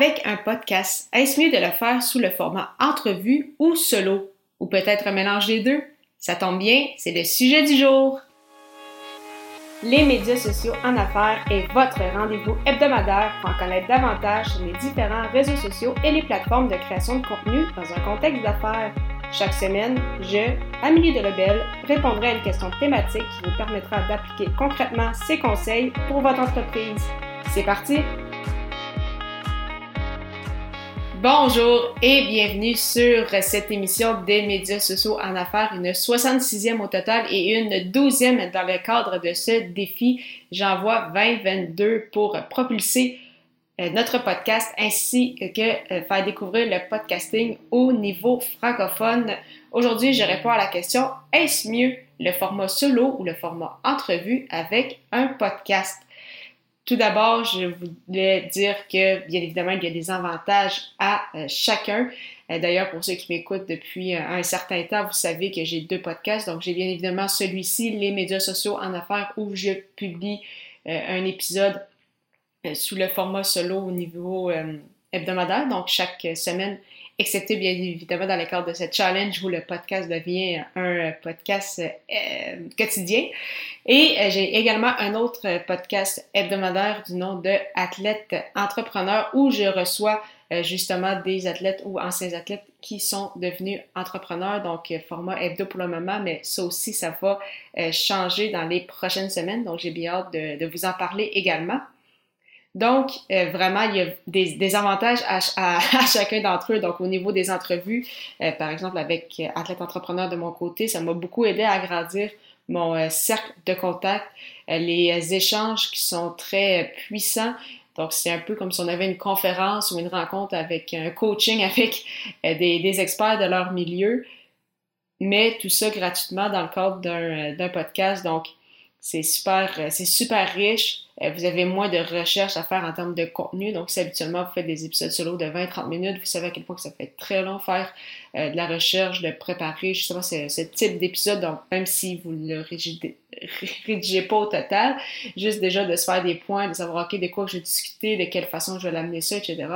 avec un podcast, est-ce mieux de le faire sous le format entrevue ou solo? Ou peut-être un mélange des deux? Ça tombe bien, c'est le sujet du jour. Les médias sociaux en affaires est votre rendez-vous hebdomadaire pour en connaître davantage sur les différents réseaux sociaux et les plateformes de création de contenu dans un contexte d'affaires. Chaque semaine, je, Amélie Delebel, répondrai à une question thématique qui vous permettra d'appliquer concrètement ces conseils pour votre entreprise. C'est parti! Bonjour et bienvenue sur cette émission des médias sociaux en affaires, une 66e au total et une 12e dans le cadre de ce défi J'envoie 2022 pour propulser euh, notre podcast ainsi que euh, faire découvrir le podcasting au niveau francophone. Aujourd'hui, je réponds à la question est-ce mieux le format solo ou le format entrevue avec un podcast? Tout d'abord, je voulais dire que, bien évidemment, il y a des avantages à euh, chacun. Euh, d'ailleurs, pour ceux qui m'écoutent depuis euh, un certain temps, vous savez que j'ai deux podcasts. Donc, j'ai bien évidemment celui-ci, les médias sociaux en affaires, où je publie un épisode sous le format solo au niveau hebdomadaire. Donc, chaque semaine, excepté bien évidemment dans le cadre de ce challenge où le podcast devient un podcast euh, quotidien. Et euh, j'ai également un autre podcast hebdomadaire du nom de Athlète Entrepreneur où je reçois euh, justement des athlètes ou anciens athlètes qui sont devenus entrepreneurs, donc format hebdo pour le moment, mais ça aussi, ça va changer dans les prochaines semaines, donc j'ai bien hâte de vous en parler également. Donc, euh, vraiment, il y a des, avantages à, chacun d'entre eux. Donc, au niveau des entrevues, euh, par exemple, avec Athlète Entrepreneur de mon côté, ça m'a beaucoup aidé à agrandir mon euh, cercle de contact, les échanges qui sont très puissants. Donc, c'est un peu comme si on avait une conférence ou une rencontre avec un coaching avec des, des experts de leur milieu, mais tout ça gratuitement dans le cadre d'un podcast. Donc, c'est super, c'est super riche. Euh, vous avez moins de recherche à faire en termes de contenu. Donc, si habituellement vous faites des épisodes solo de 20-30 minutes, vous savez à quel point que ça fait très long faire euh, de la recherche, de préparer justement ce, ce type d'épisode. Donc, même si vous ne le rédigez, pas au total, juste déjà de se faire des points, de savoir, OK, de quoi je vais discuter, de quelle façon je vais l'amener ça, etc.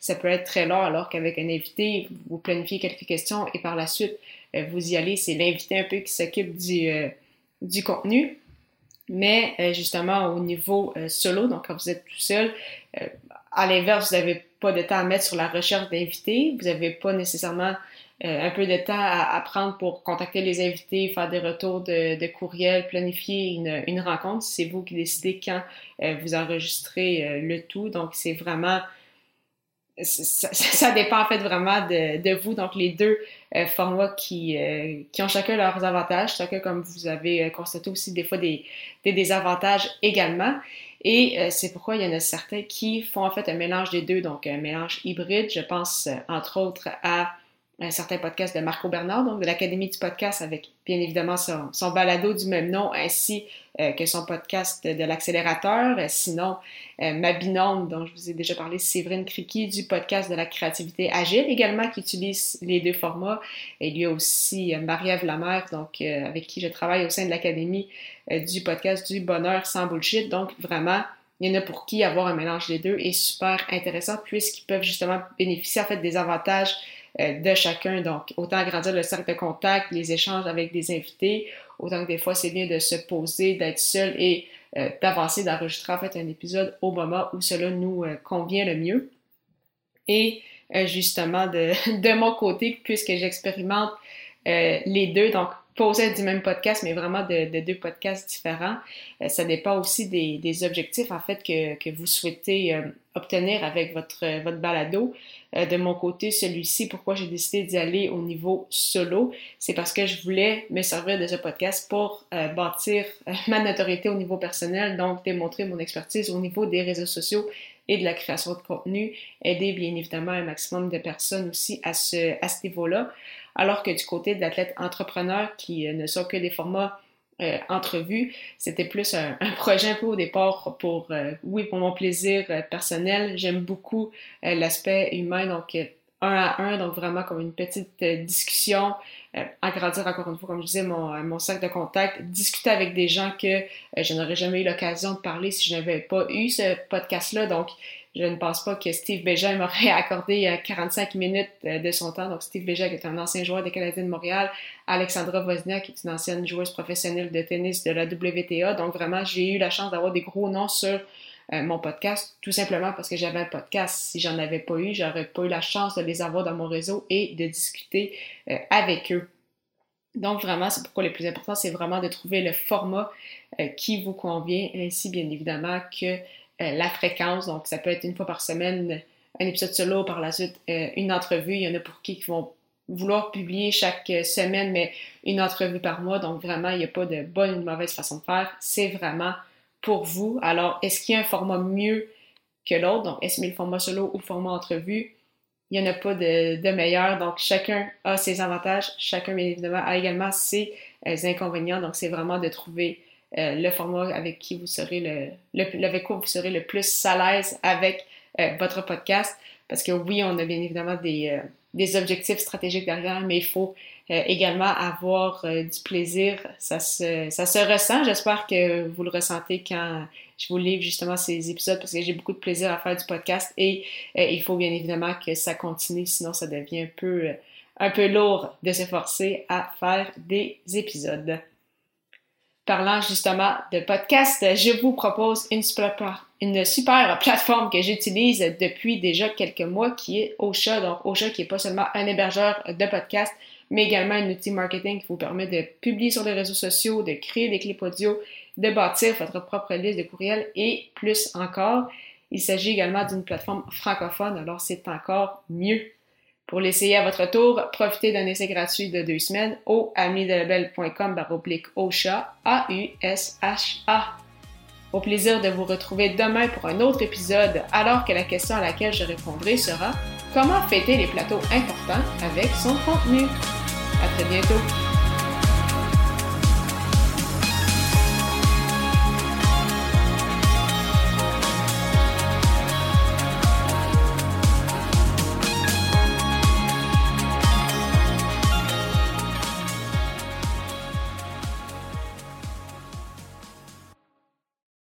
Ça peut être très long alors qu'avec un invité, vous planifiez quelques questions et par la suite, euh, vous y allez. C'est l'invité un peu qui s'occupe du, du contenu. Mais euh, justement, au niveau euh, solo, donc quand vous êtes tout seul, euh, à l'inverse, vous n'avez pas de temps à mettre sur la recherche d'invités, vous n'avez pas nécessairement un peu de temps à, prendre pour contacter les invités, faire des retours de, de courriel, planifier une, une rencontre. C'est vous qui décidez quand vous enregistrez le tout. Donc, c'est vraiment ça, dépend en fait vraiment de, vous. Donc, les deux euh, formats qui, euh, qui ont chacun leurs avantages, chacun, comme vous avez euh, constaté aussi, des fois des, des désavantages également. Et c'est pourquoi il y en a certains qui font en fait un mélange des deux, donc un mélange hybride. Je pense entre autres à un certain podcast de Marco Bernard, donc de l'Académie du podcast, avec bien évidemment son, son balado du même nom, ainsi euh, que son podcast de l'accélérateur. Euh, sinon, euh, ma binôme, dont je vous ai déjà parlé, Séverine Criqui, du podcast de la créativité agile, également, qui utilise les deux formats. Et il y a aussi Marie-Ève Lamère, donc, avec qui je travaille au sein de l'Académie du podcast du bonheur sans bullshit. Donc, vraiment, il y en a pour qui avoir un mélange des deux est super intéressant puisqu'ils peuvent justement bénéficier en fait des avantages euh, de chacun. Donc, autant agrandir le cercle de contact, les échanges avec des invités, autant que des fois, c'est bien de se poser, d'être seul et euh, d'avancer, d'enregistrer en fait un épisode au moment où cela nous euh, convient le mieux. Et justement, de, de, mon côté, puisque j'expérimente les deux, donc poser du même podcast, mais vraiment de, deux podcasts différents. ça dépend aussi des, objectifs, en fait, que, vous souhaitez obtenir avec votre, votre balado. Euh, de mon côté, celui-ci, pourquoi j'ai décidé d'y aller au niveau solo, c'est parce que je voulais me servir de ce podcast pour euh, bâtir euh, ma notoriété au niveau personnel, donc démontrer mon expertise au niveau des réseaux sociaux et de la création de contenu, aider bien évidemment un maximum de personnes aussi à ce, à ce niveau-là. Alors que du côté de l'athlète entrepreneur qui ne sont que des formats euh. C'était plus un, projet un peu au départ pour, euh, oui, pour mon plaisir euh, personnel. J'aime beaucoup l'aspect humain, donc un à un, donc vraiment comme une petite discussion, agrandir encore une fois, comme je disais, mon, mon cercle de contact, discuter avec des gens que je n'aurais jamais eu l'occasion de parler si je n'avais pas eu ce podcast-là. Donc, je ne pense pas que Steve Bégin m'aurait accordé 45 minutes de son temps. Donc, Steve Bégin, est un ancien joueur des Canadiens de Montréal, Alexandra Wozniak, est une ancienne joueuse professionnelle de tennis de la WTA. Donc, vraiment, j'ai eu la chance d'avoir des gros noms sur mon podcast, tout simplement parce que j'avais un podcast. Si j'en avais pas eu, j'aurais pas eu la chance de les avoir dans mon réseau et de discuter avec eux. Donc vraiment, c'est pourquoi le plus important, c'est vraiment de trouver le format euh, qui vous convient, ainsi bien évidemment que euh, la fréquence. Donc ça peut être une fois par semaine un épisode solo, par la suite euh, une entrevue. Il y en a pour qui vont vouloir publier chaque semaine, mais une entrevue par mois. Donc vraiment, il n'y a pas de bonne ou de mauvaise façon de faire. C'est vraiment pour vous. Alors, est-ce qu'il y a un format mieux que l'autre? Donc, est-ce le format solo ou format entrevue? il n'y en a pas de, meilleur. Donc, chacun a ses avantages, chacun, bien évidemment, a également ses euh, inconvénients. Donc, c'est vraiment de trouver euh, le format avec qui vous serez le, avec quoi vous serez le plus à l'aise avec euh, votre podcast. Parce que oui, on a bien évidemment des, des objectifs stratégiques derrière, mais il faut également avoir du plaisir. Ça se, ça se ressent. J'espère que vous le ressentez quand je vous livre justement ces épisodes parce que j'ai beaucoup de plaisir à faire du podcast et euh, il faut bien évidemment que ça continue, sinon ça devient un peu, euh, un peu lourd de se forcer à faire des épisodes. Parlant justement de podcast, je vous propose une super, plateforme que j'utilise depuis déjà quelques mois qui est Ocha. Donc Ocha qui est pas seulement un hébergeur de podcast, mais également un outil marketing qui vous permet de publier sur les réseaux sociaux, de créer des clips audio de bâtir votre propre liste de courriels et plus encore. Il s'agit également d'une plateforme francophone, alors c'est encore mieux. Pour l'essayer à votre tour, profitez d'un essai gratuit de deux semaines au amidelabel.com baroblique OSHA, A-U-S-H-A. Au plaisir de vous retrouver demain pour un autre épisode, alors que la question à laquelle je répondrai sera Comment fêter les plateaux importants avec son contenu? À très bientôt!